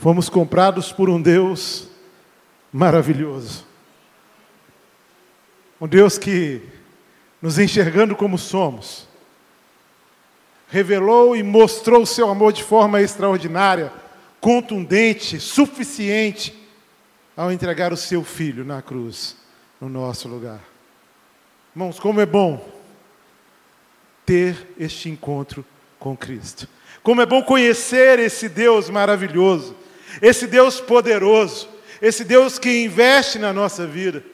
Fomos comprados por um Deus maravilhoso. Um Deus que, nos enxergando como somos, revelou e mostrou o seu amor de forma extraordinária, contundente, suficiente, ao entregar o seu filho na cruz, no nosso lugar. Irmãos, como é bom ter este encontro com Cristo. Como é bom conhecer esse Deus maravilhoso, esse Deus poderoso, esse Deus que investe na nossa vida,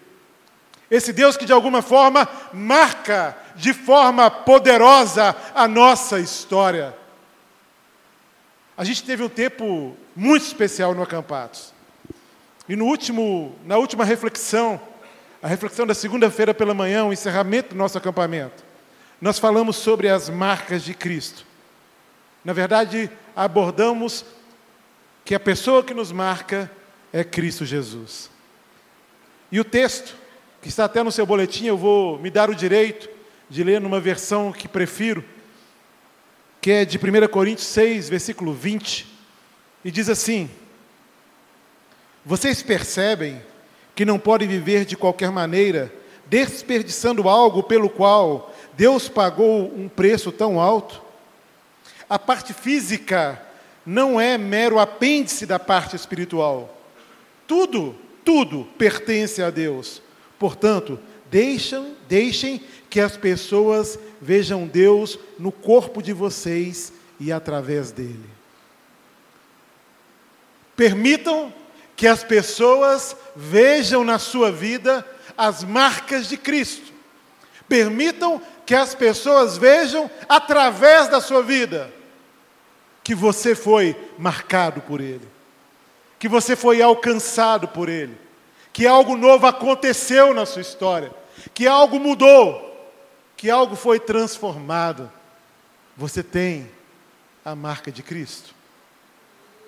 esse Deus que de alguma forma marca de forma poderosa a nossa história. A gente teve um tempo muito especial no Acampados. E no último, na última reflexão, a reflexão da segunda-feira pela manhã, o encerramento do nosso acampamento, nós falamos sobre as marcas de Cristo. Na verdade, abordamos que a pessoa que nos marca é Cristo Jesus. E o texto, que está até no seu boletim, eu vou me dar o direito de ler numa versão que prefiro, que é de 1 Coríntios 6, versículo 20, e diz assim: Vocês percebem que não podem viver de qualquer maneira, desperdiçando algo pelo qual Deus pagou um preço tão alto? A parte física não é mero apêndice da parte espiritual. Tudo, tudo pertence a Deus. Portanto, deixam, deixem que as pessoas vejam Deus no corpo de vocês e através dele. Permitam que as pessoas vejam na sua vida as marcas de Cristo. Permitam que as pessoas vejam através da sua vida que você foi marcado por Ele, que você foi alcançado por Ele, que algo novo aconteceu na sua história, que algo mudou, que algo foi transformado. Você tem a marca de Cristo.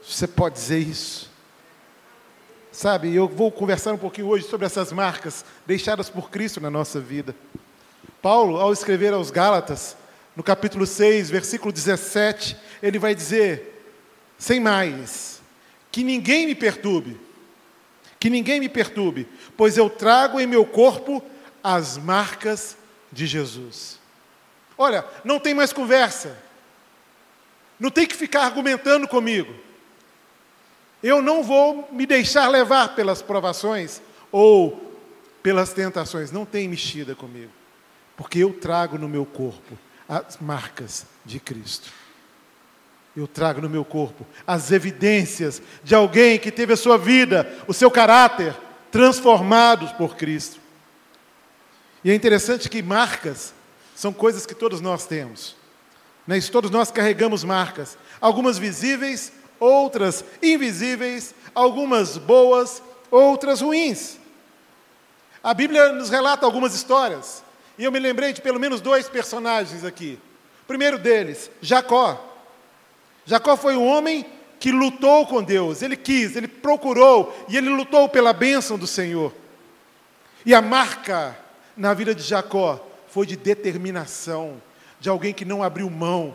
Você pode dizer isso. Sabe, eu vou conversar um pouquinho hoje sobre essas marcas deixadas por Cristo na nossa vida. Paulo, ao escrever aos Gálatas, no capítulo 6, versículo 17, ele vai dizer: sem mais, que ninguém me perturbe, que ninguém me perturbe, pois eu trago em meu corpo as marcas de Jesus. Olha, não tem mais conversa, não tem que ficar argumentando comigo. Eu não vou me deixar levar pelas provações ou pelas tentações, não tem mexida comigo, porque eu trago no meu corpo as marcas de Cristo. Eu trago no meu corpo as evidências de alguém que teve a sua vida, o seu caráter transformados por Cristo. E é interessante que marcas são coisas que todos nós temos. Né? Todos nós carregamos marcas, algumas visíveis, outras invisíveis, algumas boas, outras ruins. A Bíblia nos relata algumas histórias e eu me lembrei de pelo menos dois personagens aqui. O primeiro deles, Jacó. Jacó foi um homem que lutou com Deus, ele quis, ele procurou e ele lutou pela bênção do Senhor. E a marca na vida de Jacó foi de determinação, de alguém que não abriu mão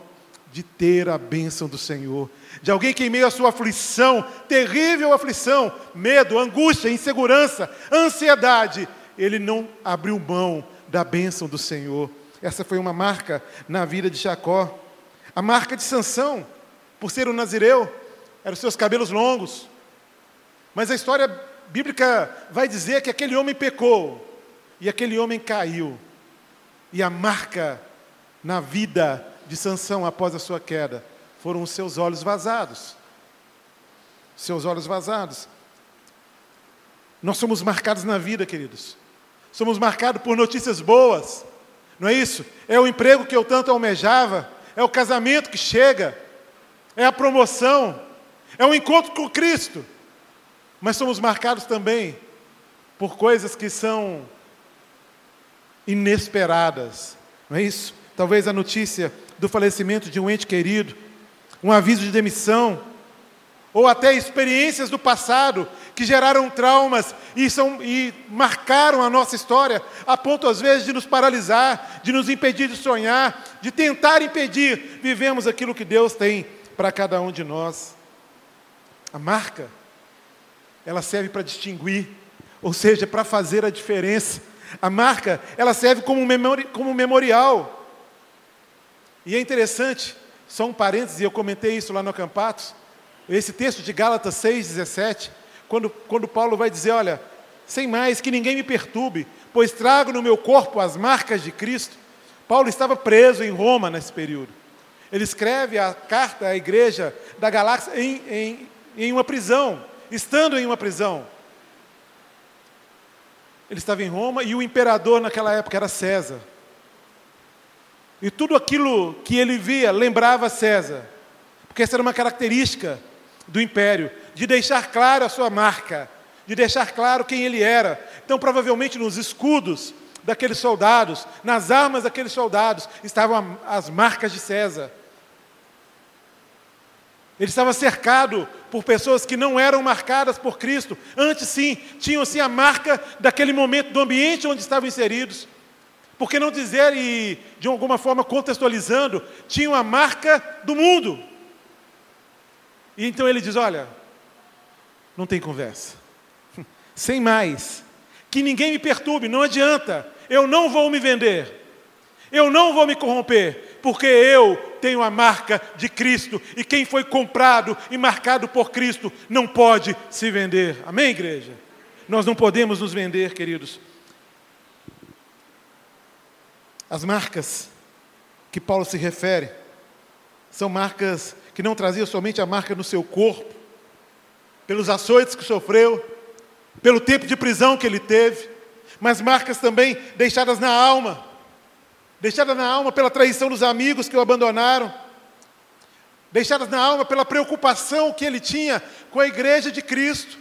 de ter a bênção do Senhor, de alguém que em meio à sua aflição, terrível aflição, medo, angústia, insegurança, ansiedade, ele não abriu mão da bênção do Senhor. Essa foi uma marca na vida de Jacó. A marca de Sansão, por ser um nazireu, eram seus cabelos longos. Mas a história bíblica vai dizer que aquele homem pecou e aquele homem caiu. E a marca na vida de Sansão após a sua queda foram os seus olhos vazados. Seus olhos vazados. Nós somos marcados na vida, queridos, Somos marcados por notícias boas, não é isso? É o emprego que eu tanto almejava, é o casamento que chega, é a promoção, é o encontro com Cristo. Mas somos marcados também por coisas que são inesperadas, não é isso? Talvez a notícia do falecimento de um ente querido, um aviso de demissão, ou até experiências do passado que geraram traumas e, são, e marcaram a nossa história, a ponto às vezes de nos paralisar, de nos impedir de sonhar, de tentar impedir vivemos aquilo que Deus tem para cada um de nós. A marca, ela serve para distinguir, ou seja, para fazer a diferença. A marca, ela serve como, memori como memorial. E é interessante, só um parênteses, eu comentei isso lá no Acampatos, esse texto de Gálatas 6,17, quando, quando Paulo vai dizer, olha, sem mais, que ninguém me perturbe, pois trago no meu corpo as marcas de Cristo. Paulo estava preso em Roma nesse período. Ele escreve a carta à igreja da galáxia em, em, em uma prisão, estando em uma prisão. Ele estava em Roma e o imperador naquela época era César. E tudo aquilo que ele via lembrava César, porque essa era uma característica do império, de deixar claro a sua marca, de deixar claro quem ele era. Então, provavelmente nos escudos daqueles soldados, nas armas daqueles soldados, estavam as marcas de César. Ele estava cercado por pessoas que não eram marcadas por Cristo. Antes, sim, tinham sim a marca daquele momento, do ambiente onde estavam inseridos. Por que não dizer, e de alguma forma contextualizando, tinham a marca do mundo. E então ele diz: Olha, não tem conversa. Sem mais. Que ninguém me perturbe, não adianta. Eu não vou me vender. Eu não vou me corromper, porque eu tenho a marca de Cristo. E quem foi comprado e marcado por Cristo não pode se vender. Amém, igreja? Nós não podemos nos vender, queridos. As marcas que Paulo se refere são marcas que não traziam somente a marca no seu corpo, pelos açoites que sofreu, pelo tempo de prisão que ele teve, mas marcas também deixadas na alma, deixadas na alma pela traição dos amigos que o abandonaram, deixadas na alma pela preocupação que ele tinha com a igreja de Cristo.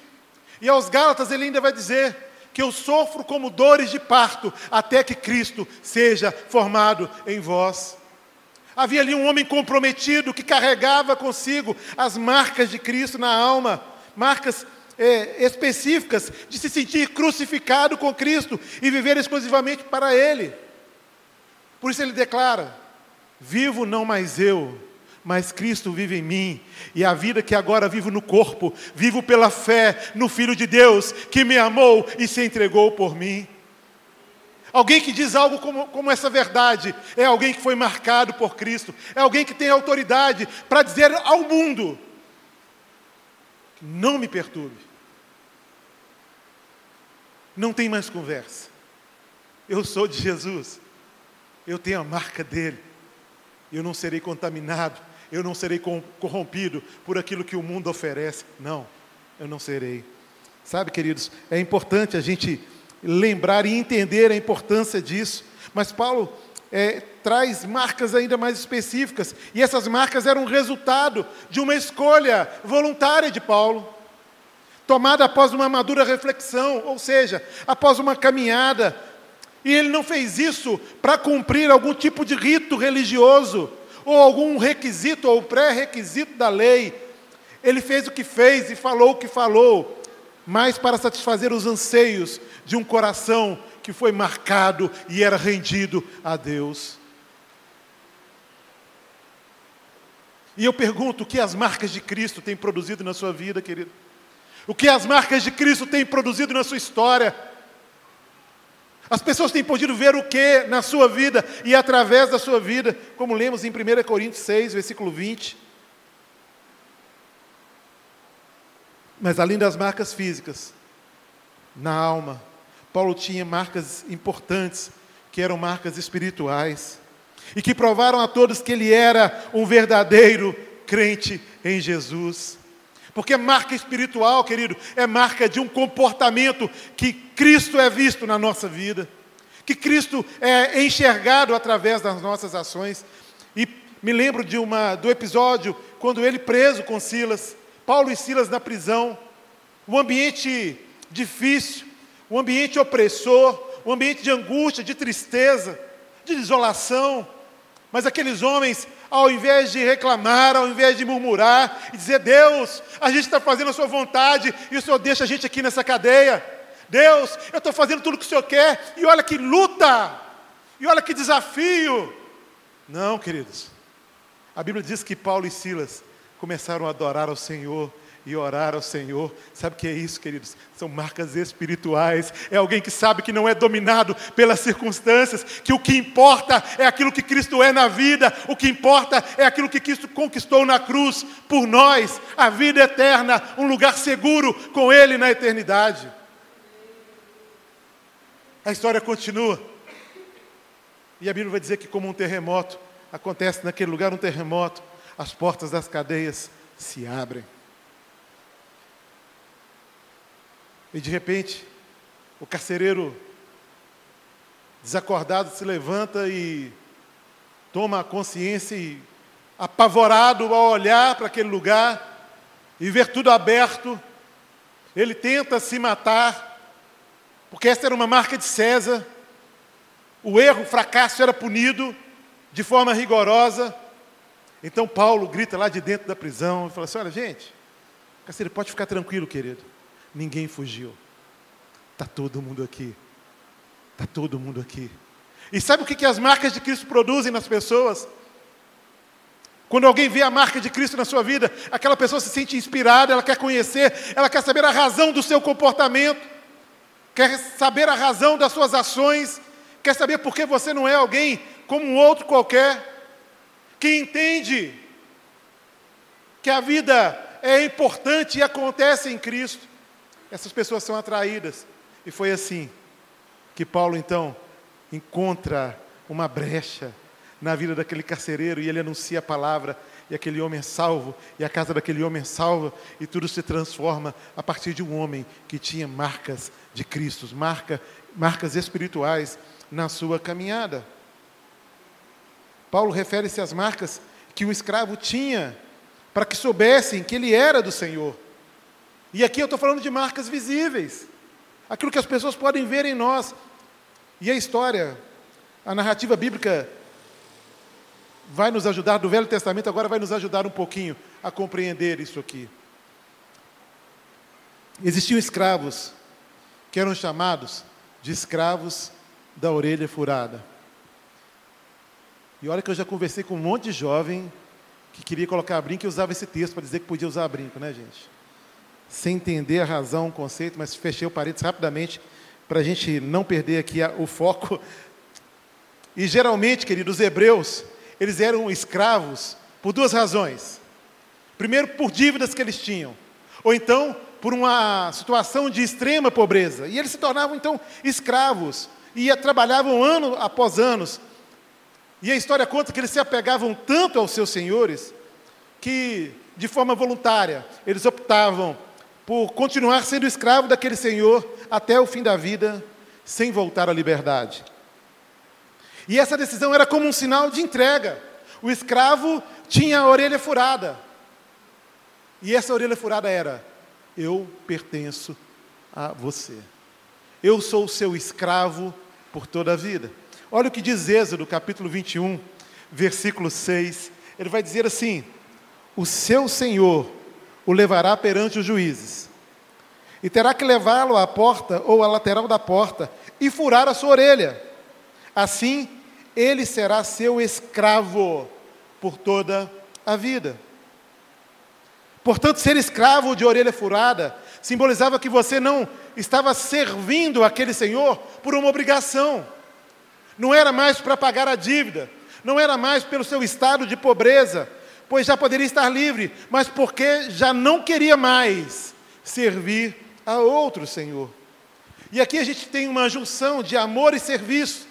E aos Gálatas ele ainda vai dizer que eu sofro como dores de parto até que Cristo seja formado em vós. Havia ali um homem comprometido que carregava consigo as marcas de Cristo na alma, marcas é, específicas de se sentir crucificado com Cristo e viver exclusivamente para Ele. Por isso ele declara: Vivo não mais eu, mas Cristo vive em mim, e a vida que agora vivo no corpo, vivo pela fé no Filho de Deus que me amou e se entregou por mim. Alguém que diz algo como, como, essa verdade é alguém que foi marcado por Cristo, é alguém que tem autoridade para dizer ao mundo: não me perturbe, não tem mais conversa, eu sou de Jesus, eu tenho a marca dele, eu não serei contaminado, eu não serei corrompido por aquilo que o mundo oferece, não, eu não serei. Sabe, queridos, é importante a gente lembrar e entender a importância disso. Mas Paulo é, traz marcas ainda mais específicas, e essas marcas eram resultado de uma escolha voluntária de Paulo, tomada após uma madura reflexão, ou seja, após uma caminhada. E ele não fez isso para cumprir algum tipo de rito religioso, ou algum requisito ou pré-requisito da lei. Ele fez o que fez e falou o que falou, mas para satisfazer os anseios de um coração que foi marcado e era rendido a Deus. E eu pergunto: o que as marcas de Cristo têm produzido na sua vida, querido? O que as marcas de Cristo têm produzido na sua história? As pessoas têm podido ver o que na sua vida e através da sua vida, como lemos em 1 Coríntios 6, versículo 20. Mas além das marcas físicas, na alma, Paulo tinha marcas importantes, que eram marcas espirituais, e que provaram a todos que ele era um verdadeiro crente em Jesus. Porque marca espiritual, querido, é marca de um comportamento que Cristo é visto na nossa vida, que Cristo é enxergado através das nossas ações. E me lembro de uma, do episódio quando ele preso com Silas, Paulo e Silas na prisão, um ambiente difícil, um ambiente opressor, um ambiente de angústia, de tristeza, de desolação. Mas aqueles homens, ao invés de reclamar, ao invés de murmurar e dizer: Deus, a gente está fazendo a Sua vontade e o Senhor deixa a gente aqui nessa cadeia. Deus, eu estou fazendo tudo o que o Senhor quer e olha que luta, e olha que desafio. Não, queridos. A Bíblia diz que Paulo e Silas começaram a adorar ao Senhor e orar ao Senhor. Sabe o que é isso, queridos? São marcas espirituais. É alguém que sabe que não é dominado pelas circunstâncias, que o que importa é aquilo que Cristo é na vida, o que importa é aquilo que Cristo conquistou na cruz por nós, a vida eterna, um lugar seguro com Ele na eternidade. A história continua. E a Bíblia vai dizer que, como um terremoto, acontece naquele lugar um terremoto, as portas das cadeias se abrem. E de repente, o carcereiro desacordado se levanta e toma a consciência e, apavorado ao olhar para aquele lugar e ver tudo aberto, ele tenta se matar, porque essa era uma marca de César. O erro, o fracasso era punido de forma rigorosa. Então Paulo grita lá de dentro da prisão e fala assim: olha, gente, carcereiro, pode ficar tranquilo, querido. Ninguém fugiu. Está todo mundo aqui. Está todo mundo aqui. E sabe o que, que as marcas de Cristo produzem nas pessoas? Quando alguém vê a marca de Cristo na sua vida, aquela pessoa se sente inspirada, ela quer conhecer, ela quer saber a razão do seu comportamento, quer saber a razão das suas ações, quer saber por que você não é alguém como um outro qualquer que entende que a vida é importante e acontece em Cristo, essas pessoas são atraídas. E foi assim que Paulo então encontra uma brecha na vida daquele carcereiro e ele anuncia a palavra e aquele homem é salvo, e a casa daquele homem é salva, e tudo se transforma a partir de um homem que tinha marcas de Cristo, marca, marcas espirituais na sua caminhada. Paulo refere-se às marcas que o escravo tinha para que soubessem que ele era do Senhor. E aqui eu estou falando de marcas visíveis, aquilo que as pessoas podem ver em nós. E a história, a narrativa bíblica vai nos ajudar, do Velho Testamento agora vai nos ajudar um pouquinho a compreender isso aqui. Existiam escravos que eram chamados de escravos da orelha furada. E olha que eu já conversei com um monte de jovem que queria colocar brinco e usava esse texto para dizer que podia usar brinco, né, gente? Sem entender a razão, o conceito, mas fechei o parênteses rapidamente para a gente não perder aqui o foco. E geralmente, queridos, os hebreus, eles eram escravos por duas razões. Primeiro, por dívidas que eles tinham. Ou então, por uma situação de extrema pobreza. E eles se tornavam, então, escravos. E trabalhavam ano após anos e a história conta que eles se apegavam tanto aos seus senhores que, de forma voluntária, eles optavam por continuar sendo escravo daquele senhor até o fim da vida, sem voltar à liberdade. E essa decisão era como um sinal de entrega. O escravo tinha a orelha furada. E essa orelha furada era: Eu pertenço a você. Eu sou o seu escravo por toda a vida. Olha o que diz Êxodo, capítulo 21, versículo 6. Ele vai dizer assim: O seu Senhor o levará perante os juízes, e terá que levá-lo à porta ou à lateral da porta e furar a sua orelha. Assim, ele será seu escravo por toda a vida. Portanto, ser escravo de orelha furada simbolizava que você não estava servindo aquele Senhor por uma obrigação não era mais para pagar a dívida, não era mais pelo seu estado de pobreza, pois já poderia estar livre, mas porque já não queria mais servir a outro Senhor. E aqui a gente tem uma junção de amor e serviço,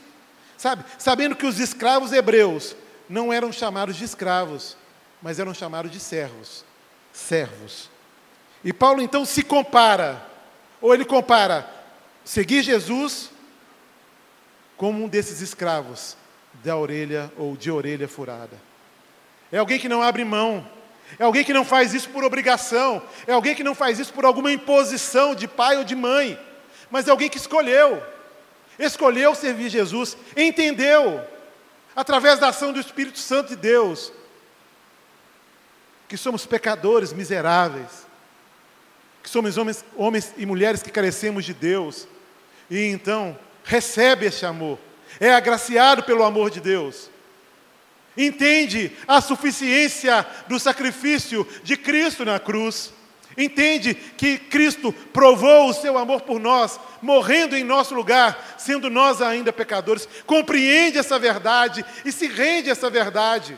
sabe? Sabendo que os escravos hebreus não eram chamados de escravos, mas eram chamados de servos. Servos. E Paulo então se compara, ou ele compara seguir Jesus como um desses escravos da orelha ou de orelha furada. É alguém que não abre mão, é alguém que não faz isso por obrigação, é alguém que não faz isso por alguma imposição de pai ou de mãe, mas é alguém que escolheu, escolheu servir Jesus, entendeu, através da ação do Espírito Santo de Deus, que somos pecadores miseráveis, que somos homens, homens e mulheres que carecemos de Deus, e então recebe esse amor, é agraciado pelo amor de Deus. Entende a suficiência do sacrifício de Cristo na cruz. Entende que Cristo provou o seu amor por nós, morrendo em nosso lugar, sendo nós ainda pecadores. Compreende essa verdade e se rende a essa verdade.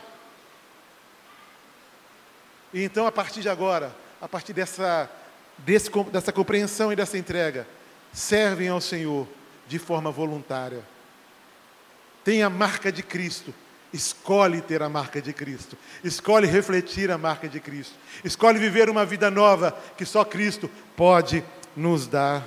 E então, a partir de agora, a partir dessa, desse, dessa compreensão e dessa entrega, servem ao Senhor de forma voluntária. Tem a marca de Cristo, escolhe ter a marca de Cristo, escolhe refletir a marca de Cristo, escolhe viver uma vida nova que só Cristo pode nos dar.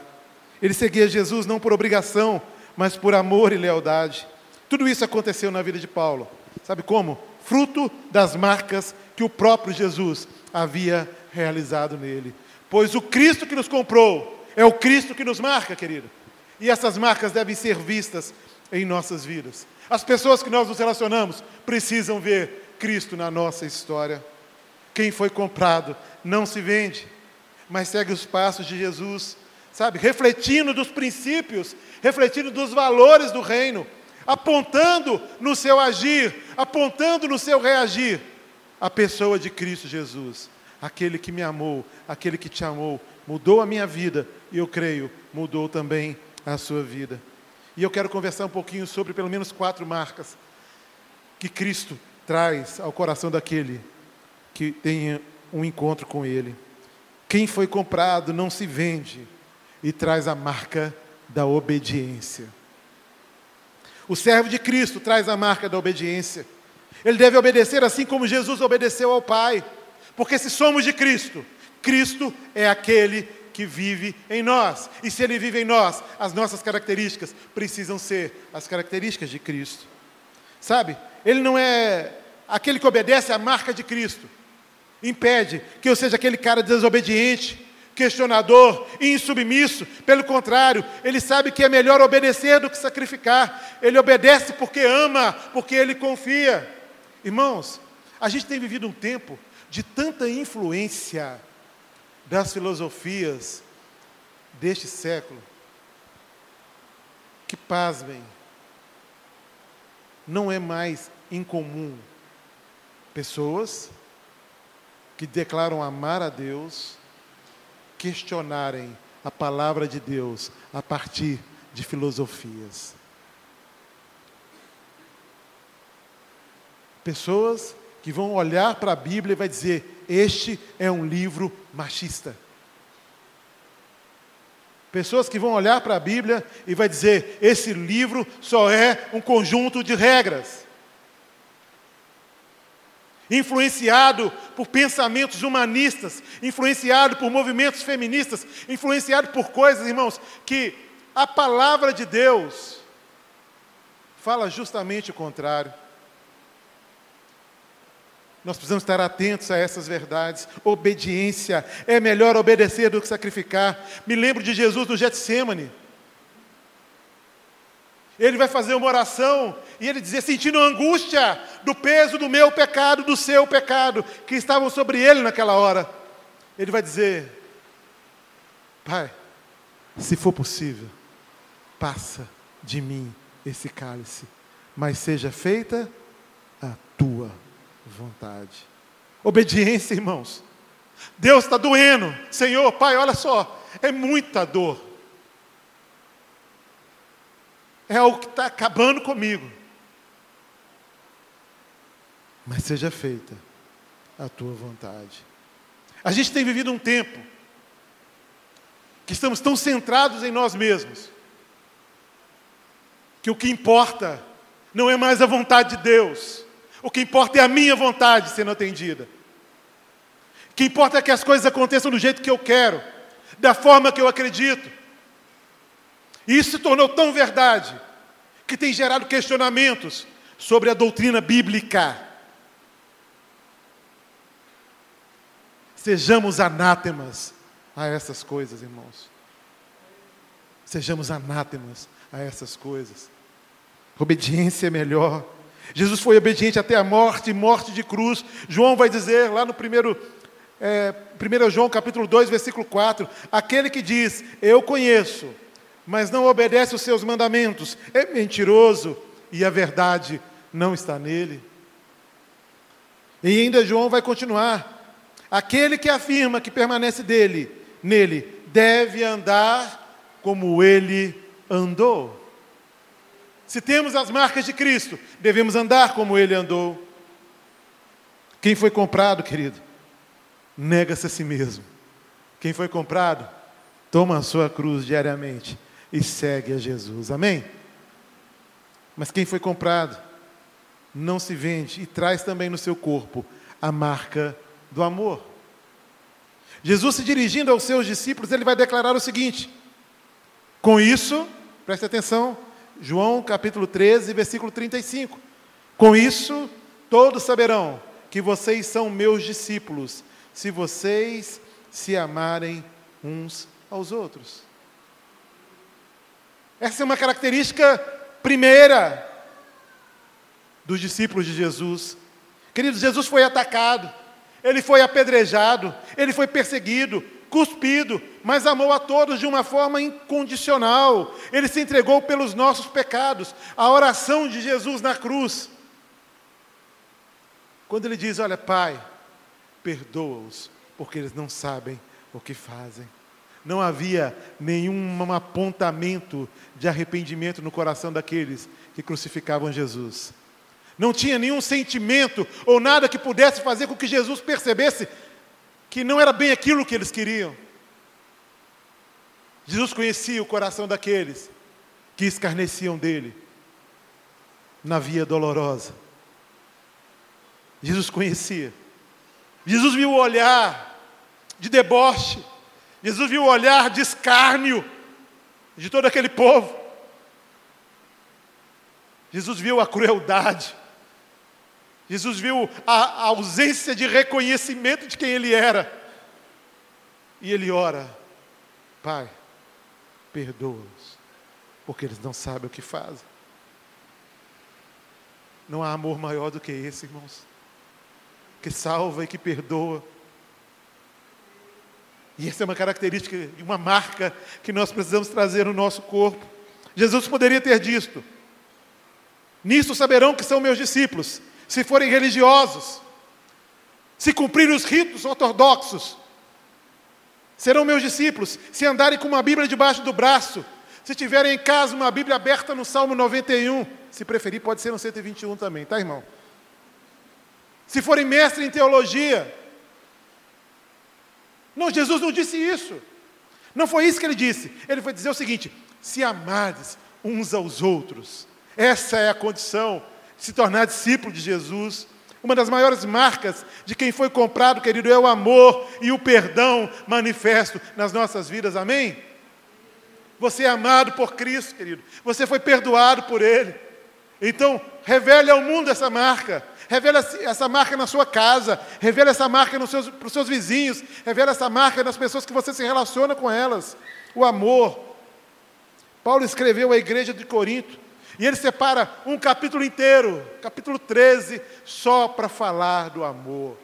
Ele seguia Jesus não por obrigação, mas por amor e lealdade. Tudo isso aconteceu na vida de Paulo. Sabe como? Fruto das marcas que o próprio Jesus havia realizado nele. Pois o Cristo que nos comprou é o Cristo que nos marca, querido. E essas marcas devem ser vistas em nossas vidas. As pessoas que nós nos relacionamos precisam ver Cristo na nossa história. Quem foi comprado não se vende, mas segue os passos de Jesus, sabe? Refletindo dos princípios, refletindo dos valores do reino, apontando no seu agir, apontando no seu reagir a pessoa de Cristo Jesus, aquele que me amou, aquele que te amou, mudou a minha vida e eu creio, mudou também a sua vida. E eu quero conversar um pouquinho sobre pelo menos quatro marcas que Cristo traz ao coração daquele que tenha um encontro com Ele. Quem foi comprado não se vende e traz a marca da obediência. O servo de Cristo traz a marca da obediência. Ele deve obedecer assim como Jesus obedeceu ao Pai. Porque se somos de Cristo, Cristo é aquele que vive em nós. E se ele vive em nós, as nossas características precisam ser as características de Cristo. Sabe? Ele não é aquele que obedece à marca de Cristo. Impede que eu seja aquele cara desobediente, questionador, insubmisso. Pelo contrário, ele sabe que é melhor obedecer do que sacrificar. Ele obedece porque ama, porque ele confia. Irmãos, a gente tem vivido um tempo de tanta influência das filosofias deste século que, pasmem, não é mais incomum pessoas que declaram amar a Deus questionarem a palavra de Deus a partir de filosofias. Pessoas que vão olhar para a Bíblia e vai dizer: "Este é um livro machista". Pessoas que vão olhar para a Bíblia e vai dizer: "Esse livro só é um conjunto de regras". Influenciado por pensamentos humanistas, influenciado por movimentos feministas, influenciado por coisas, irmãos, que a palavra de Deus fala justamente o contrário. Nós precisamos estar atentos a essas verdades. Obediência. É melhor obedecer do que sacrificar. Me lembro de Jesus no Getsemane. Ele vai fazer uma oração e ele dizia, sentindo angústia do peso do meu pecado, do seu pecado, que estavam sobre ele naquela hora. Ele vai dizer: Pai, se for possível, passa de mim esse cálice, mas seja feita a tua vontade. Obediência, irmãos. Deus está doendo. Senhor, Pai, olha só, é muita dor. É algo que está acabando comigo. Mas seja feita a tua vontade. A gente tem vivido um tempo que estamos tão centrados em nós mesmos, que o que importa não é mais a vontade de Deus, o que importa é a minha vontade sendo atendida. O que importa é que as coisas aconteçam do jeito que eu quero, da forma que eu acredito. E isso se tornou tão verdade que tem gerado questionamentos sobre a doutrina bíblica. Sejamos anátemas a essas coisas, irmãos. Sejamos anátemas a essas coisas. Obediência é melhor Jesus foi obediente até a morte, morte de cruz. João vai dizer lá no primeiro, é, 1 João capítulo 2, versículo 4, aquele que diz, eu conheço, mas não obedece os seus mandamentos, é mentiroso e a verdade não está nele. E ainda João vai continuar. Aquele que afirma que permanece dele, nele, deve andar como ele andou. Se temos as marcas de Cristo, devemos andar como ele andou. Quem foi comprado, querido, nega-se a si mesmo. Quem foi comprado, toma a sua cruz diariamente e segue a Jesus. Amém? Mas quem foi comprado, não se vende e traz também no seu corpo a marca do amor. Jesus se dirigindo aos seus discípulos, ele vai declarar o seguinte: Com isso, preste atenção, João capítulo 13, versículo 35. Com isso, todos saberão que vocês são meus discípulos, se vocês se amarem uns aos outros. Essa é uma característica primeira dos discípulos de Jesus. Queridos, Jesus foi atacado, ele foi apedrejado, ele foi perseguido, cuspido, mas amou a todos de uma forma incondicional. Ele se entregou pelos nossos pecados. A oração de Jesus na cruz. Quando ele diz: Olha, Pai, perdoa-os, porque eles não sabem o que fazem. Não havia nenhum apontamento de arrependimento no coração daqueles que crucificavam Jesus. Não tinha nenhum sentimento ou nada que pudesse fazer com que Jesus percebesse que não era bem aquilo que eles queriam. Jesus conhecia o coração daqueles que escarneciam dele na via dolorosa. Jesus conhecia. Jesus viu o olhar de deboche. Jesus viu o olhar de escárnio de todo aquele povo. Jesus viu a crueldade. Jesus viu a, a ausência de reconhecimento de quem ele era. E ele ora: Pai, perdoa-os, porque eles não sabem o que fazem. Não há amor maior do que esse, irmãos, que salva e que perdoa. E essa é uma característica, uma marca que nós precisamos trazer no nosso corpo. Jesus poderia ter dito: Nisto saberão que são meus discípulos, se forem religiosos, se cumprirem os ritos ortodoxos, serão meus discípulos, se andarem com uma Bíblia debaixo do braço, se tiverem em casa uma Bíblia aberta no Salmo 91, se preferir, pode ser no 121 também, tá, irmão? Se forem mestres em teologia. Não, Jesus não disse isso. Não foi isso que ele disse. Ele foi dizer o seguinte: se amares uns aos outros, essa é a condição se tornar discípulo de Jesus. Uma das maiores marcas de quem foi comprado, querido, é o amor e o perdão manifesto nas nossas vidas, amém? Você é amado por Cristo, querido, você foi perdoado por Ele. Então, revele ao mundo essa marca, revela essa marca na sua casa, revela essa marca nos seus, para os seus vizinhos, revela essa marca nas pessoas que você se relaciona com elas. O amor. Paulo escreveu à igreja de Corinto, e ele separa um capítulo inteiro, capítulo 13, só para falar do amor.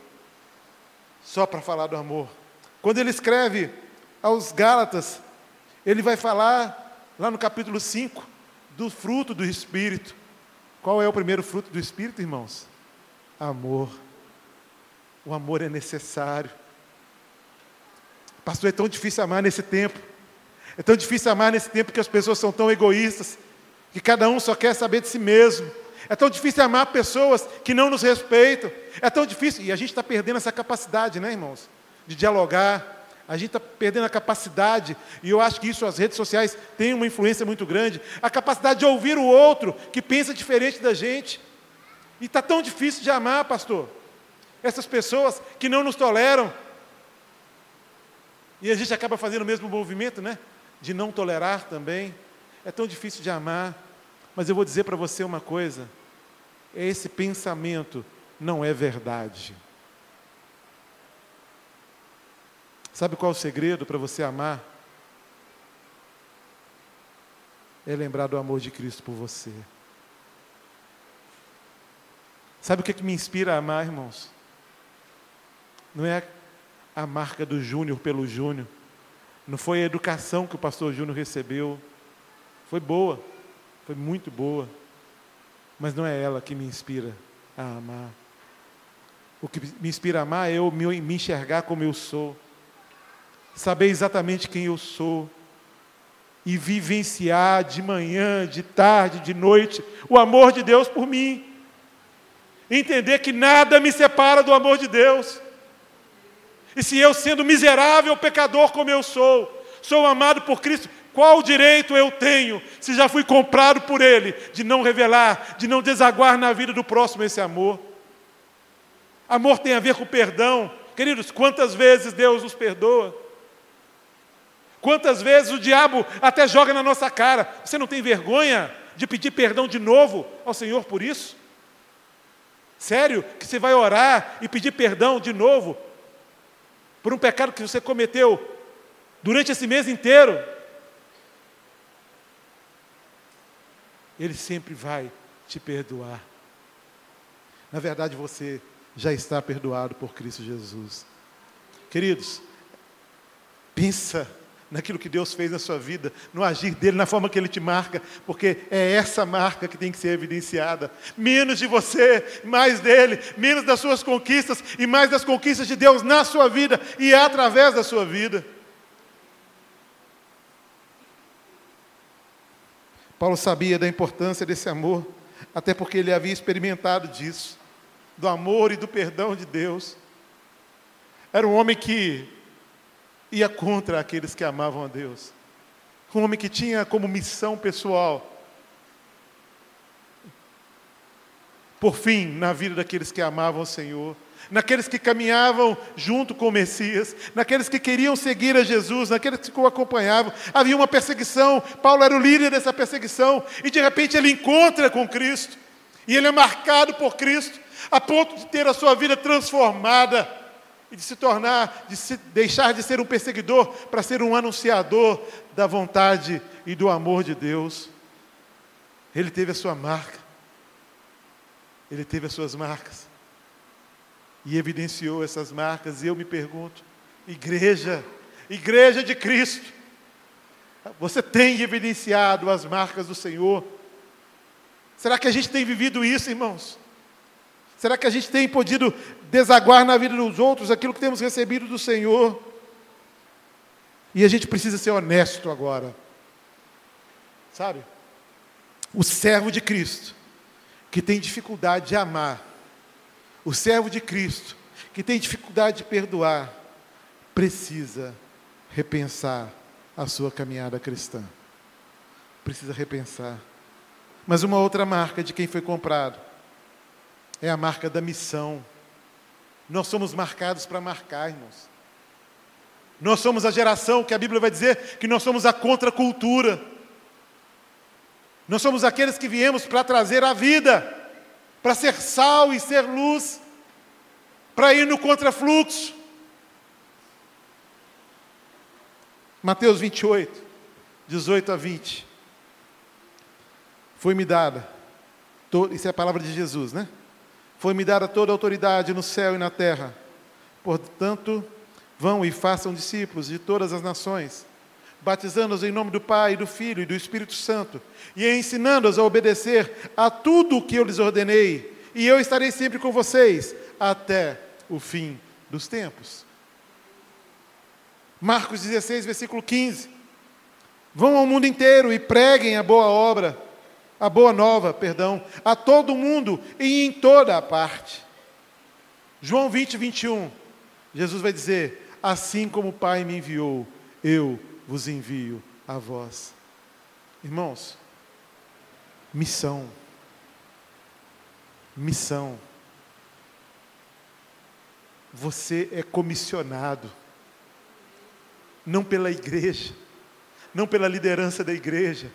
Só para falar do amor. Quando ele escreve aos Gálatas, ele vai falar, lá no capítulo 5, do fruto do Espírito. Qual é o primeiro fruto do Espírito, irmãos? Amor. O amor é necessário. Pastor, é tão difícil amar nesse tempo. É tão difícil amar nesse tempo que as pessoas são tão egoístas que cada um só quer saber de si mesmo. É tão difícil amar pessoas que não nos respeitam. É tão difícil, e a gente está perdendo essa capacidade, né, irmãos? De dialogar. A gente está perdendo a capacidade, e eu acho que isso as redes sociais têm uma influência muito grande, a capacidade de ouvir o outro que pensa diferente da gente. E está tão difícil de amar, pastor. Essas pessoas que não nos toleram. E a gente acaba fazendo o mesmo movimento, né? De não tolerar também. É tão difícil de amar. Mas eu vou dizer para você uma coisa: esse pensamento não é verdade. Sabe qual é o segredo para você amar? É lembrar do amor de Cristo por você. Sabe o que, é que me inspira a amar, irmãos? Não é a marca do Júnior pelo Júnior. Não foi a educação que o pastor Júnior recebeu. Foi boa. Foi muito boa. Mas não é ela que me inspira a amar. O que me inspira a amar é eu me enxergar como eu sou, saber exatamente quem eu sou e vivenciar de manhã, de tarde, de noite o amor de Deus por mim. Entender que nada me separa do amor de Deus. E se eu, sendo miserável pecador como eu sou, sou amado por Cristo, qual direito eu tenho, se já fui comprado por Ele, de não revelar, de não desaguar na vida do próximo esse amor? Amor tem a ver com perdão. Queridos, quantas vezes Deus nos perdoa? Quantas vezes o diabo até joga na nossa cara? Você não tem vergonha de pedir perdão de novo ao Senhor por isso? Sério? Que você vai orar e pedir perdão de novo por um pecado que você cometeu durante esse mês inteiro? Ele sempre vai te perdoar. Na verdade, você já está perdoado por Cristo Jesus. Queridos, pensa naquilo que Deus fez na sua vida, no agir dele, na forma que ele te marca, porque é essa marca que tem que ser evidenciada. Menos de você, mais dele, menos das suas conquistas e mais das conquistas de Deus na sua vida e através da sua vida. Paulo sabia da importância desse amor, até porque ele havia experimentado disso, do amor e do perdão de Deus. Era um homem que ia contra aqueles que amavam a Deus. Um homem que tinha como missão pessoal, por fim, na vida daqueles que amavam o Senhor, naqueles que caminhavam junto com o Messias, naqueles que queriam seguir a Jesus, naqueles que o acompanhavam. Havia uma perseguição, Paulo era o líder dessa perseguição, e de repente ele encontra com Cristo, e ele é marcado por Cristo, a ponto de ter a sua vida transformada e de se tornar, de se deixar de ser um perseguidor para ser um anunciador da vontade e do amor de Deus. Ele teve a sua marca. Ele teve as suas marcas e evidenciou essas marcas. E eu me pergunto, igreja, igreja de Cristo, você tem evidenciado as marcas do Senhor? Será que a gente tem vivido isso, irmãos? Será que a gente tem podido desaguar na vida dos outros aquilo que temos recebido do Senhor? E a gente precisa ser honesto agora. Sabe? O servo de Cristo, que tem dificuldade de amar, o servo de Cristo, que tem dificuldade de perdoar, precisa repensar a sua caminhada cristã. Precisa repensar. Mas uma outra marca de quem foi comprado é a marca da missão. Nós somos marcados para marcar, irmãos. Nós somos a geração que a Bíblia vai dizer que nós somos a contracultura. Nós somos aqueles que viemos para trazer a vida para ser sal e ser luz, para ir no contrafluxo. Mateus 28, 18 a 20. Foi-me dada, isso é a palavra de Jesus, né? Foi-me dada toda a autoridade no céu e na terra. Portanto, vão e façam discípulos de todas as nações batizando-os em nome do Pai, do Filho e do Espírito Santo, e ensinando-os a obedecer a tudo o que eu lhes ordenei, e eu estarei sempre com vocês até o fim dos tempos. Marcos 16, versículo 15. Vão ao mundo inteiro e preguem a boa obra, a boa nova, perdão, a todo mundo e em toda a parte. João 20, 21. Jesus vai dizer: Assim como o Pai me enviou, eu vos envio a vós. Irmãos, missão. Missão. Você é comissionado, não pela igreja, não pela liderança da igreja.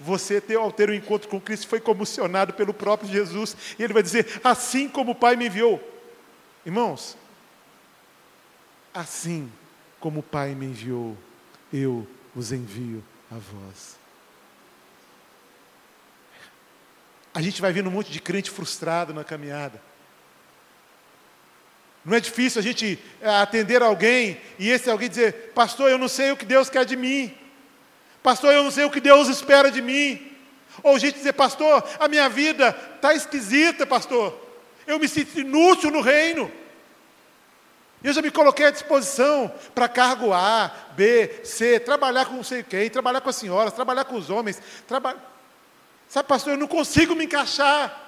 Você, ao ter o um encontro com Cristo, foi comissionado pelo próprio Jesus. E ele vai dizer: Assim como o Pai me enviou. Irmãos, assim como o Pai me enviou, eu os envio a vós. A gente vai vendo um monte de crente frustrado na caminhada. Não é difícil a gente eh, atender alguém e esse alguém dizer: Pastor, eu não sei o que Deus quer de mim. Pastor, eu não sei o que Deus espera de mim. Ou gente dizer: Pastor, a minha vida está esquisita, pastor. Eu me sinto inútil no reino. Eu já me coloquei à disposição para cargo A, B, C, trabalhar com não sei quem, trabalhar com as senhoras, trabalhar com os homens. Traba... Sabe, pastor, eu não consigo me encaixar.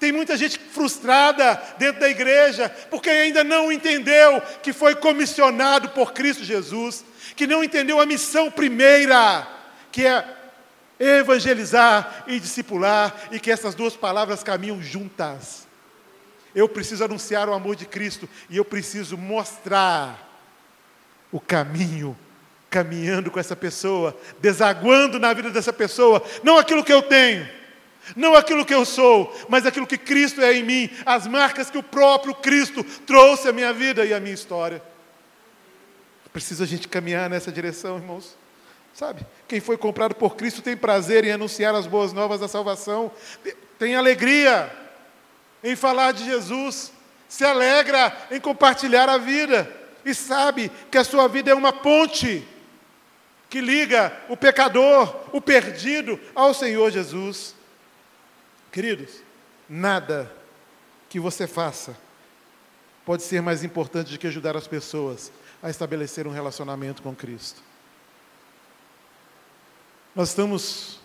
Tem muita gente frustrada dentro da igreja, porque ainda não entendeu que foi comissionado por Cristo Jesus, que não entendeu a missão primeira, que é evangelizar e discipular, e que essas duas palavras caminham juntas. Eu preciso anunciar o amor de Cristo e eu preciso mostrar o caminho, caminhando com essa pessoa, desaguando na vida dessa pessoa, não aquilo que eu tenho, não aquilo que eu sou, mas aquilo que Cristo é em mim, as marcas que o próprio Cristo trouxe à minha vida e à minha história. Precisa a gente caminhar nessa direção, irmãos. Sabe? Quem foi comprado por Cristo tem prazer em anunciar as boas novas da salvação, tem alegria em falar de Jesus, se alegra em compartilhar a vida e sabe que a sua vida é uma ponte que liga o pecador, o perdido, ao Senhor Jesus. Queridos, nada que você faça pode ser mais importante do que ajudar as pessoas a estabelecer um relacionamento com Cristo. Nós estamos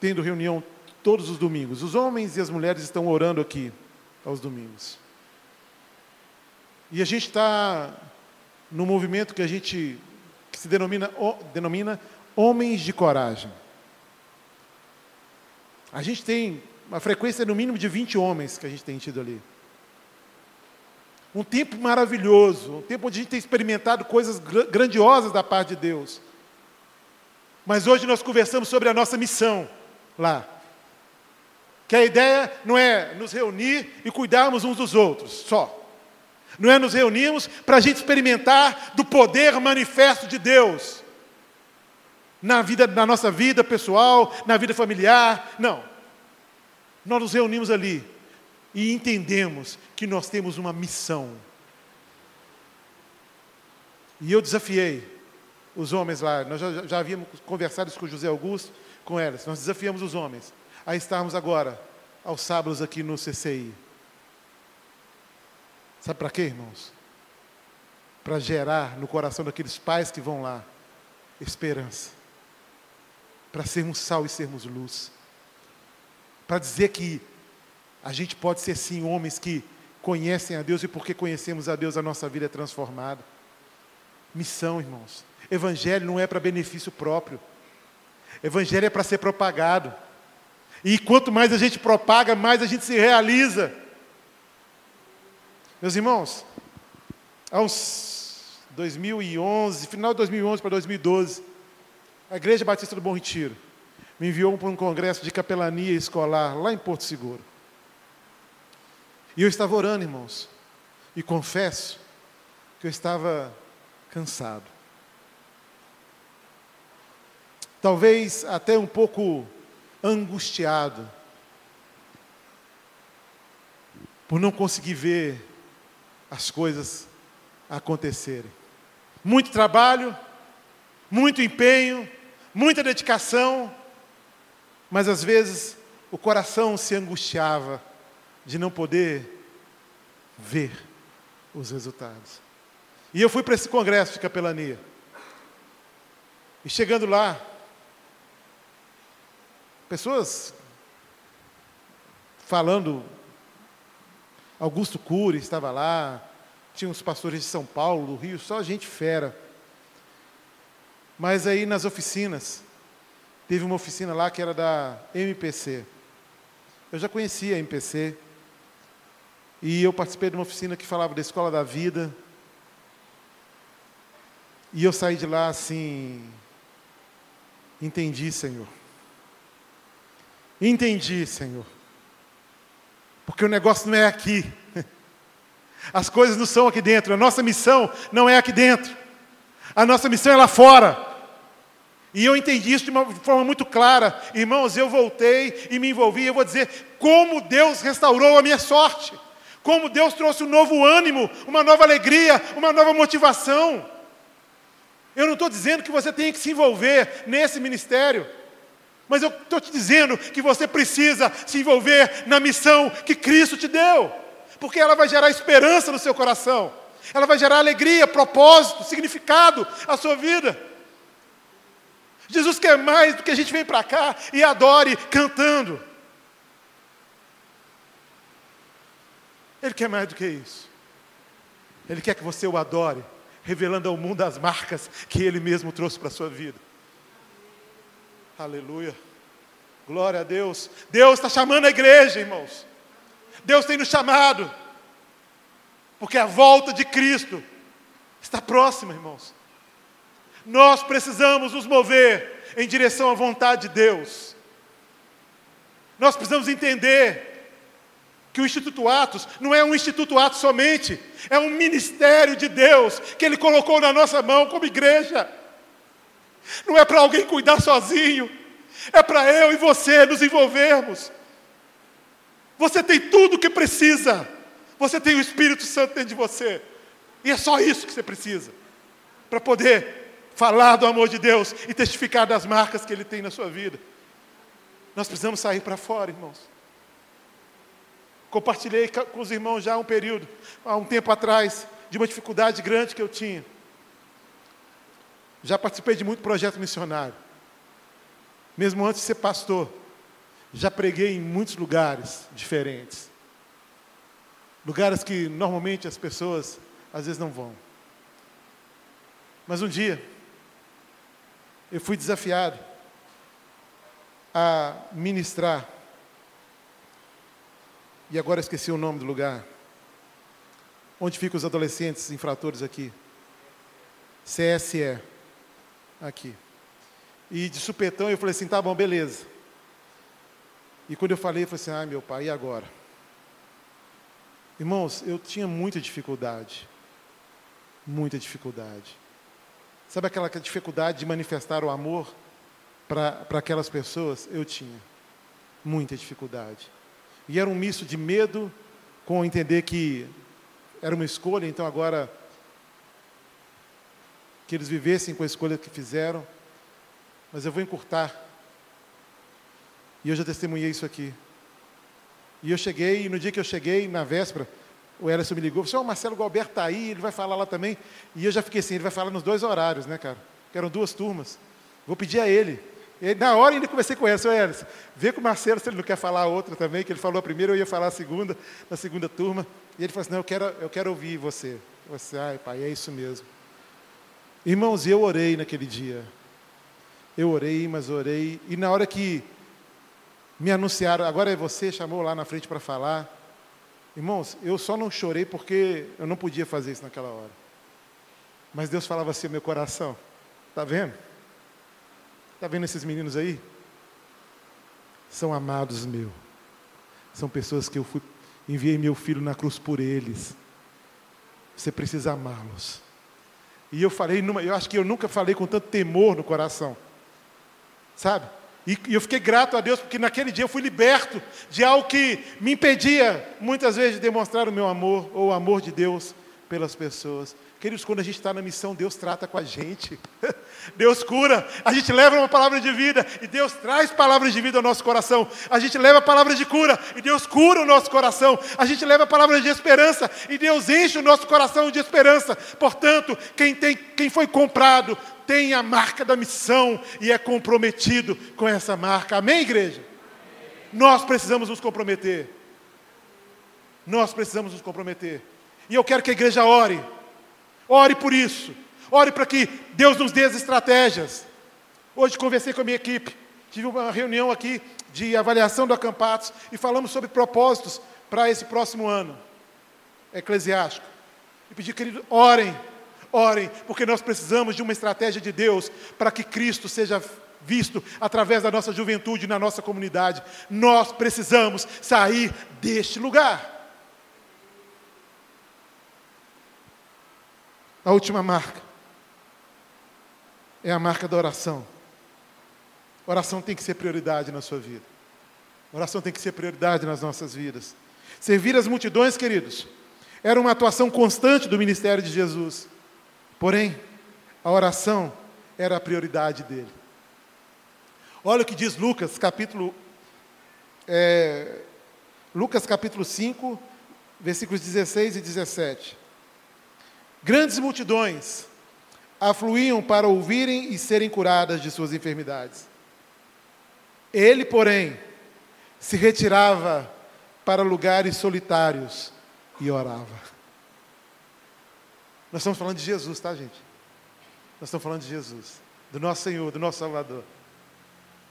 tendo reunião todos os domingos. Os homens e as mulheres estão orando aqui aos domingos. E a gente está no movimento que a gente que se denomina, denomina homens de coragem. A gente tem uma frequência no mínimo de 20 homens que a gente tem tido ali. Um tempo maravilhoso, um tempo onde a gente tem experimentado coisas grandiosas da parte de Deus. Mas hoje nós conversamos sobre a nossa missão lá. Que a ideia não é nos reunir e cuidarmos uns dos outros, só. Não é nos reunirmos para a gente experimentar do poder manifesto de Deus na vida, na nossa vida pessoal, na vida familiar. Não. Nós nos reunimos ali e entendemos que nós temos uma missão. E eu desafiei os homens lá, nós já, já havíamos conversado isso com José Augusto, com elas, nós desafiamos os homens a estarmos agora, aos sábados aqui no CCI. Sabe para quê, irmãos? Para gerar no coração daqueles pais que vão lá esperança. Para sermos sal e sermos luz para dizer que a gente pode ser sim homens que conhecem a Deus e porque conhecemos a Deus a nossa vida é transformada. Missão, irmãos. Evangelho não é para benefício próprio. Evangelho é para ser propagado. E quanto mais a gente propaga, mais a gente se realiza. Meus irmãos, há uns 2011, final de 2011 para 2012, a Igreja Batista do Bom Retiro me enviou para um congresso de capelania escolar lá em Porto Seguro. E eu estava orando, irmãos, e confesso que eu estava cansado. Talvez até um pouco angustiado por não conseguir ver as coisas acontecerem. Muito trabalho, muito empenho, muita dedicação, mas às vezes o coração se angustiava de não poder ver os resultados. E eu fui para esse congresso de capelania. E chegando lá, pessoas falando, Augusto Cury estava lá, tinha uns pastores de São Paulo, do Rio, só gente fera. Mas aí nas oficinas, Teve uma oficina lá que era da MPC. Eu já conhecia a MPC. E eu participei de uma oficina que falava da escola da vida. E eu saí de lá assim. Entendi, Senhor. Entendi, Senhor. Porque o negócio não é aqui. As coisas não são aqui dentro. A nossa missão não é aqui dentro. A nossa missão é lá fora. E eu entendi isso de uma forma muito clara. Irmãos, eu voltei e me envolvi. Eu vou dizer como Deus restaurou a minha sorte. Como Deus trouxe um novo ânimo, uma nova alegria, uma nova motivação. Eu não estou dizendo que você tem que se envolver nesse ministério. Mas eu estou te dizendo que você precisa se envolver na missão que Cristo te deu. porque ela vai gerar esperança no seu coração, ela vai gerar alegria, propósito, significado à sua vida. Jesus quer mais do que a gente vem para cá e adore cantando. Ele quer mais do que isso. Ele quer que você o adore, revelando ao mundo as marcas que ele mesmo trouxe para a sua vida. Aleluia. Glória a Deus. Deus está chamando a igreja, irmãos. Deus tem nos chamado. Porque a volta de Cristo está próxima, irmãos. Nós precisamos nos mover em direção à vontade de Deus. Nós precisamos entender que o Instituto Atos não é um Instituto Atos somente, é um ministério de Deus que Ele colocou na nossa mão como igreja. Não é para alguém cuidar sozinho, é para eu e você nos envolvermos. Você tem tudo o que precisa, você tem o Espírito Santo dentro de você, e é só isso que você precisa para poder falar do amor de Deus e testificar das marcas que Ele tem na sua vida. Nós precisamos sair para fora, irmãos. Compartilhei com os irmãos já um período, há um tempo atrás, de uma dificuldade grande que eu tinha. Já participei de muito projeto missionário. Mesmo antes de ser pastor, já preguei em muitos lugares diferentes. Lugares que normalmente as pessoas às vezes não vão. Mas um dia, eu fui desafiado a ministrar. E agora esqueci o nome do lugar. Onde ficam os adolescentes infratores aqui? CSE. Aqui. E de supetão eu falei assim: tá bom, beleza. E quando eu falei, eu falei assim: ai meu pai, e agora? Irmãos, eu tinha muita dificuldade. Muita dificuldade. Sabe aquela dificuldade de manifestar o amor para aquelas pessoas? Eu tinha muita dificuldade. E era um misto de medo com entender que era uma escolha, então agora que eles vivessem com a escolha que fizeram. Mas eu vou encurtar. E eu já testemunhei isso aqui. E eu cheguei, e no dia que eu cheguei, na véspera, o Ellison me ligou, falou, o Marcelo Galberto está aí, ele vai falar lá também. E eu já fiquei assim, ele vai falar nos dois horários, né, cara? Que eram duas turmas. Vou pedir a ele. E na hora ainda conversei com ele, seu Ellison, vê com o Marcelo se ele não quer falar a outra também, que ele falou a primeira, eu ia falar a segunda, na segunda turma. E ele falou assim, não, eu quero, eu quero ouvir você. Eu falei assim, ai pai, é isso mesmo. Irmãos, eu orei naquele dia. Eu orei, mas orei. E na hora que me anunciaram, agora é você, chamou lá na frente para falar. Irmãos, eu só não chorei porque eu não podia fazer isso naquela hora. Mas Deus falava assim ao meu coração. Está vendo? Está vendo esses meninos aí? São amados meus. São pessoas que eu fui, enviei meu filho na cruz por eles. Você precisa amá-los. E eu falei, eu acho que eu nunca falei com tanto temor no coração. Sabe? E, e eu fiquei grato a Deus, porque naquele dia eu fui liberto de algo que me impedia, muitas vezes, de demonstrar o meu amor, ou o amor de Deus pelas pessoas. Queridos, quando a gente está na missão, Deus trata com a gente. Deus cura. A gente leva uma palavra de vida e Deus traz palavras de vida ao nosso coração. A gente leva palavras de cura e Deus cura o nosso coração. A gente leva palavras de esperança e Deus enche o nosso coração de esperança. Portanto, quem, tem, quem foi comprado tem a marca da missão e é comprometido com essa marca. Amém, igreja? Nós precisamos nos comprometer. Nós precisamos nos comprometer. E eu quero que a igreja ore. Ore por isso. Ore para que Deus nos dê as estratégias. Hoje conversei com a minha equipe. Tive uma reunião aqui de avaliação do acampados e falamos sobre propósitos para esse próximo ano eclesiástico. E pedi, querido, orem Orem, porque nós precisamos de uma estratégia de Deus para que Cristo seja visto através da nossa juventude na nossa comunidade. Nós precisamos sair deste lugar. A última marca é a marca da oração. Oração tem que ser prioridade na sua vida. Oração tem que ser prioridade nas nossas vidas. Servir as multidões, queridos, era uma atuação constante do ministério de Jesus. Porém, a oração era a prioridade dele. Olha o que diz Lucas, capítulo, é, Lucas capítulo 5, versículos 16 e 17. Grandes multidões afluíam para ouvirem e serem curadas de suas enfermidades. Ele, porém, se retirava para lugares solitários e orava. Nós estamos falando de Jesus, tá, gente? Nós estamos falando de Jesus, do nosso Senhor, do nosso Salvador.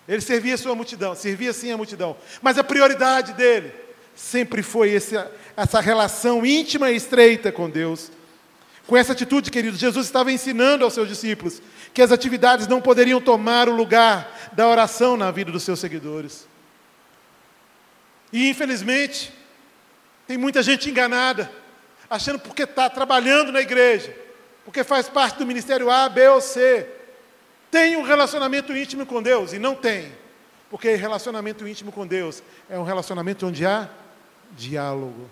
Ele servia a sua multidão, servia sim a multidão, mas a prioridade dele sempre foi esse, essa relação íntima e estreita com Deus. Com essa atitude, queridos, Jesus estava ensinando aos seus discípulos que as atividades não poderiam tomar o lugar da oração na vida dos seus seguidores. E infelizmente, tem muita gente enganada, achando porque está trabalhando na igreja, porque faz parte do ministério A, B ou C, tem um relacionamento íntimo com Deus, e não tem, porque relacionamento íntimo com Deus é um relacionamento onde há diálogo,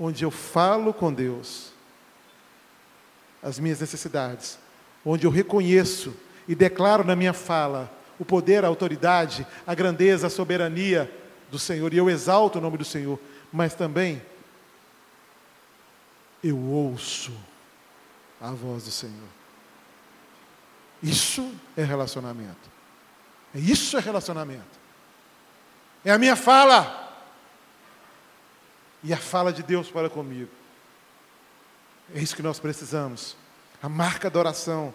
onde eu falo com Deus as minhas necessidades, onde eu reconheço e declaro na minha fala o poder, a autoridade, a grandeza, a soberania do Senhor, e eu exalto o nome do Senhor, mas também eu ouço a voz do Senhor. Isso é relacionamento. Isso é relacionamento. É a minha fala. E a fala de Deus para comigo. É isso que nós precisamos. A marca da oração.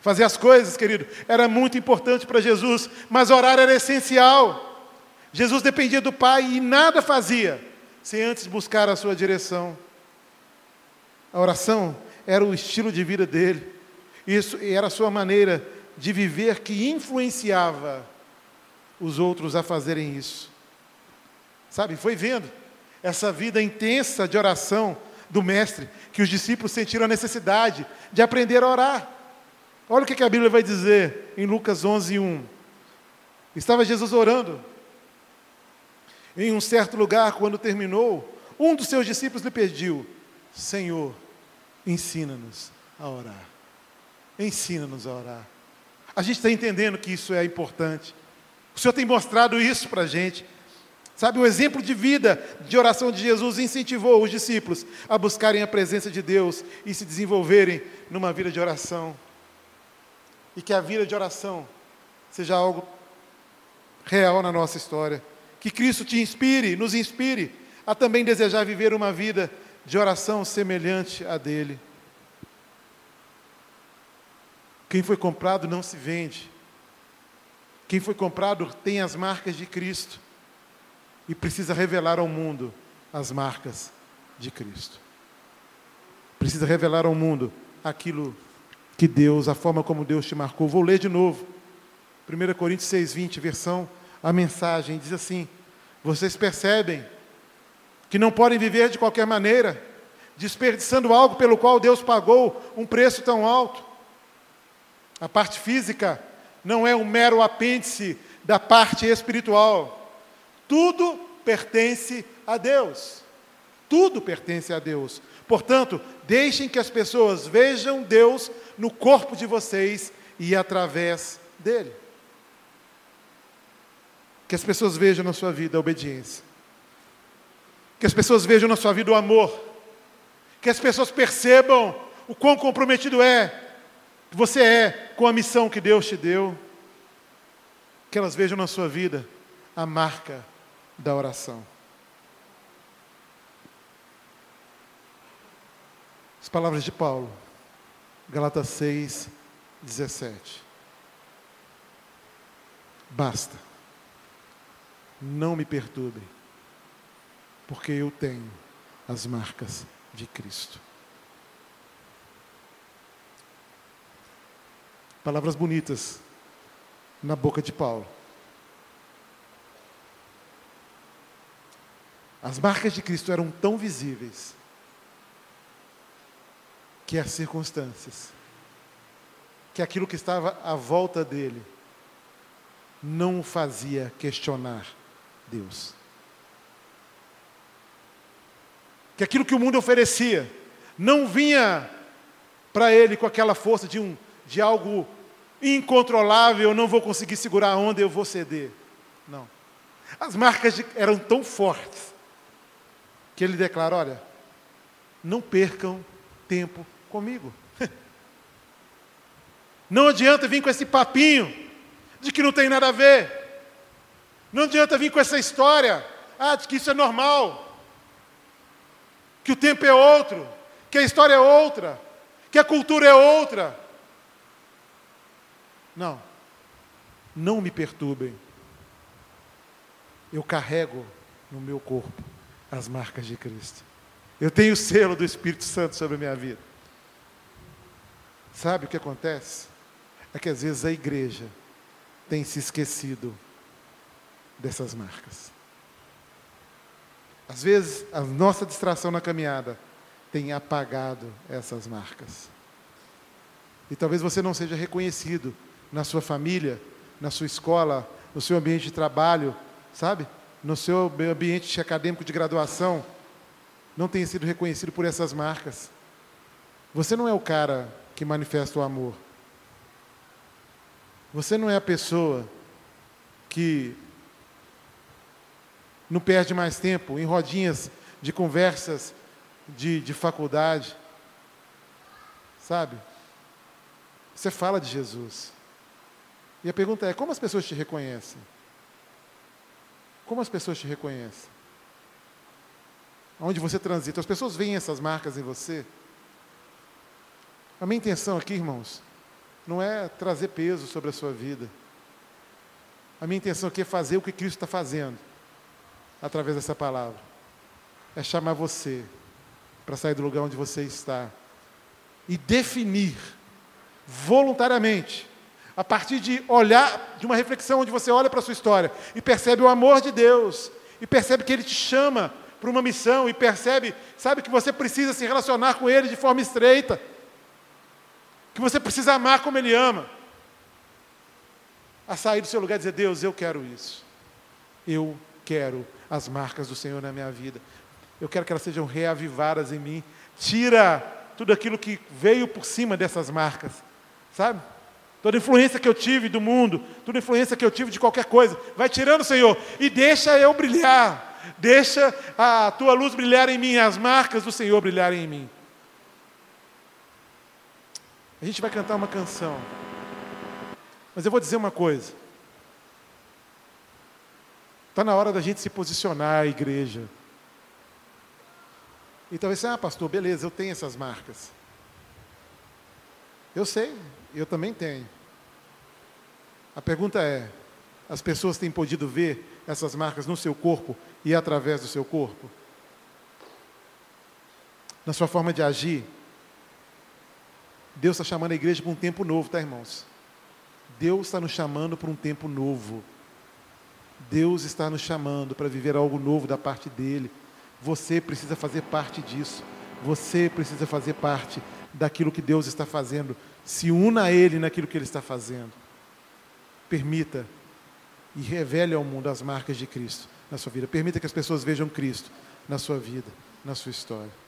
Fazer as coisas, querido, era muito importante para Jesus, mas orar era essencial. Jesus dependia do Pai e nada fazia sem antes buscar a sua direção. A oração era o estilo de vida dele. Isso era a sua maneira de viver que influenciava os outros a fazerem isso. Sabe, foi vendo essa vida intensa de oração do Mestre que os discípulos sentiram a necessidade de aprender a orar. Olha o que a Bíblia vai dizer em Lucas 11, 1. Estava Jesus orando em um certo lugar, quando terminou, um dos seus discípulos lhe pediu: Senhor, ensina-nos a orar. Ensina-nos a orar. A gente está entendendo que isso é importante. O Senhor tem mostrado isso para a gente. Sabe, o exemplo de vida de oração de Jesus incentivou os discípulos a buscarem a presença de Deus e se desenvolverem numa vida de oração. E que a vida de oração seja algo real na nossa história. Que Cristo te inspire, nos inspire a também desejar viver uma vida de oração semelhante a dele. Quem foi comprado não se vende. Quem foi comprado tem as marcas de Cristo e precisa revelar ao mundo as marcas de Cristo. Precisa revelar ao mundo aquilo que Deus, a forma como Deus te marcou. Vou ler de novo. 1 Coríntios 6:20, versão a mensagem diz assim: Vocês percebem que não podem viver de qualquer maneira, desperdiçando algo pelo qual Deus pagou um preço tão alto. A parte física não é um mero apêndice da parte espiritual. Tudo pertence a Deus. Tudo pertence a Deus. Portanto, deixem que as pessoas vejam Deus no corpo de vocês e através dele. Que as pessoas vejam na sua vida a obediência. Que as pessoas vejam na sua vida o amor. Que as pessoas percebam o quão comprometido é você é com a missão que Deus te deu. Que elas vejam na sua vida a marca da oração. As palavras de Paulo, Galatas 6, 17. Basta não me perturbem, porque eu tenho as marcas de Cristo. Palavras bonitas na boca de Paulo. As marcas de Cristo eram tão visíveis que as circunstâncias, que aquilo que estava à volta dele, não o fazia questionar Deus. Que aquilo que o mundo oferecia não vinha para ele com aquela força de, um, de algo incontrolável, eu não vou conseguir segurar a onda, eu vou ceder. Não. As marcas de, eram tão fortes que ele declara: olha, não percam tempo comigo. Não adianta vir com esse papinho de que não tem nada a ver. Não adianta vir com essa história, ah, de que isso é normal, que o tempo é outro, que a história é outra, que a cultura é outra. Não, não me perturbem. Eu carrego no meu corpo as marcas de Cristo. Eu tenho o selo do Espírito Santo sobre a minha vida. Sabe o que acontece? É que às vezes a igreja tem se esquecido dessas marcas. Às vezes a nossa distração na caminhada tem apagado essas marcas. E talvez você não seja reconhecido na sua família, na sua escola, no seu ambiente de trabalho, sabe? No seu ambiente acadêmico de graduação, não tenha sido reconhecido por essas marcas. Você não é o cara que manifesta o amor. Você não é a pessoa que não perde mais tempo em rodinhas de conversas de, de faculdade. Sabe? Você fala de Jesus. E a pergunta é: como as pessoas te reconhecem? Como as pessoas te reconhecem? Onde você transita, as pessoas veem essas marcas em você. A minha intenção aqui, irmãos, não é trazer peso sobre a sua vida. A minha intenção aqui é fazer o que Cristo está fazendo através dessa palavra. É chamar você para sair do lugar onde você está e definir voluntariamente, a partir de olhar, de uma reflexão onde você olha para a sua história e percebe o amor de Deus, e percebe que Ele te chama para uma missão, e percebe, sabe, que você precisa se relacionar com Ele de forma estreita, que você precisa amar como Ele ama, a sair do seu lugar e dizer: Deus, eu quero isso, eu quero as marcas do Senhor na minha vida. Eu quero que elas sejam reavivadas em mim. Tira tudo aquilo que veio por cima dessas marcas, sabe? Toda influência que eu tive do mundo, toda influência que eu tive de qualquer coisa, vai tirando, Senhor, e deixa eu brilhar. Deixa a tua luz brilhar em mim, as marcas do Senhor brilharem em mim. A gente vai cantar uma canção. Mas eu vou dizer uma coisa. Está na hora da gente se posicionar, a igreja. E talvez ah, pastor, beleza, eu tenho essas marcas. Eu sei, eu também tenho. A pergunta é: as pessoas têm podido ver essas marcas no seu corpo e através do seu corpo? Na sua forma de agir? Deus está chamando a igreja para um tempo novo, tá, irmãos? Deus está nos chamando para um tempo novo. Deus está nos chamando para viver algo novo da parte dele. Você precisa fazer parte disso. Você precisa fazer parte daquilo que Deus está fazendo. Se una a Ele naquilo que Ele está fazendo. Permita e revele ao mundo as marcas de Cristo na sua vida. Permita que as pessoas vejam Cristo na sua vida, na sua história.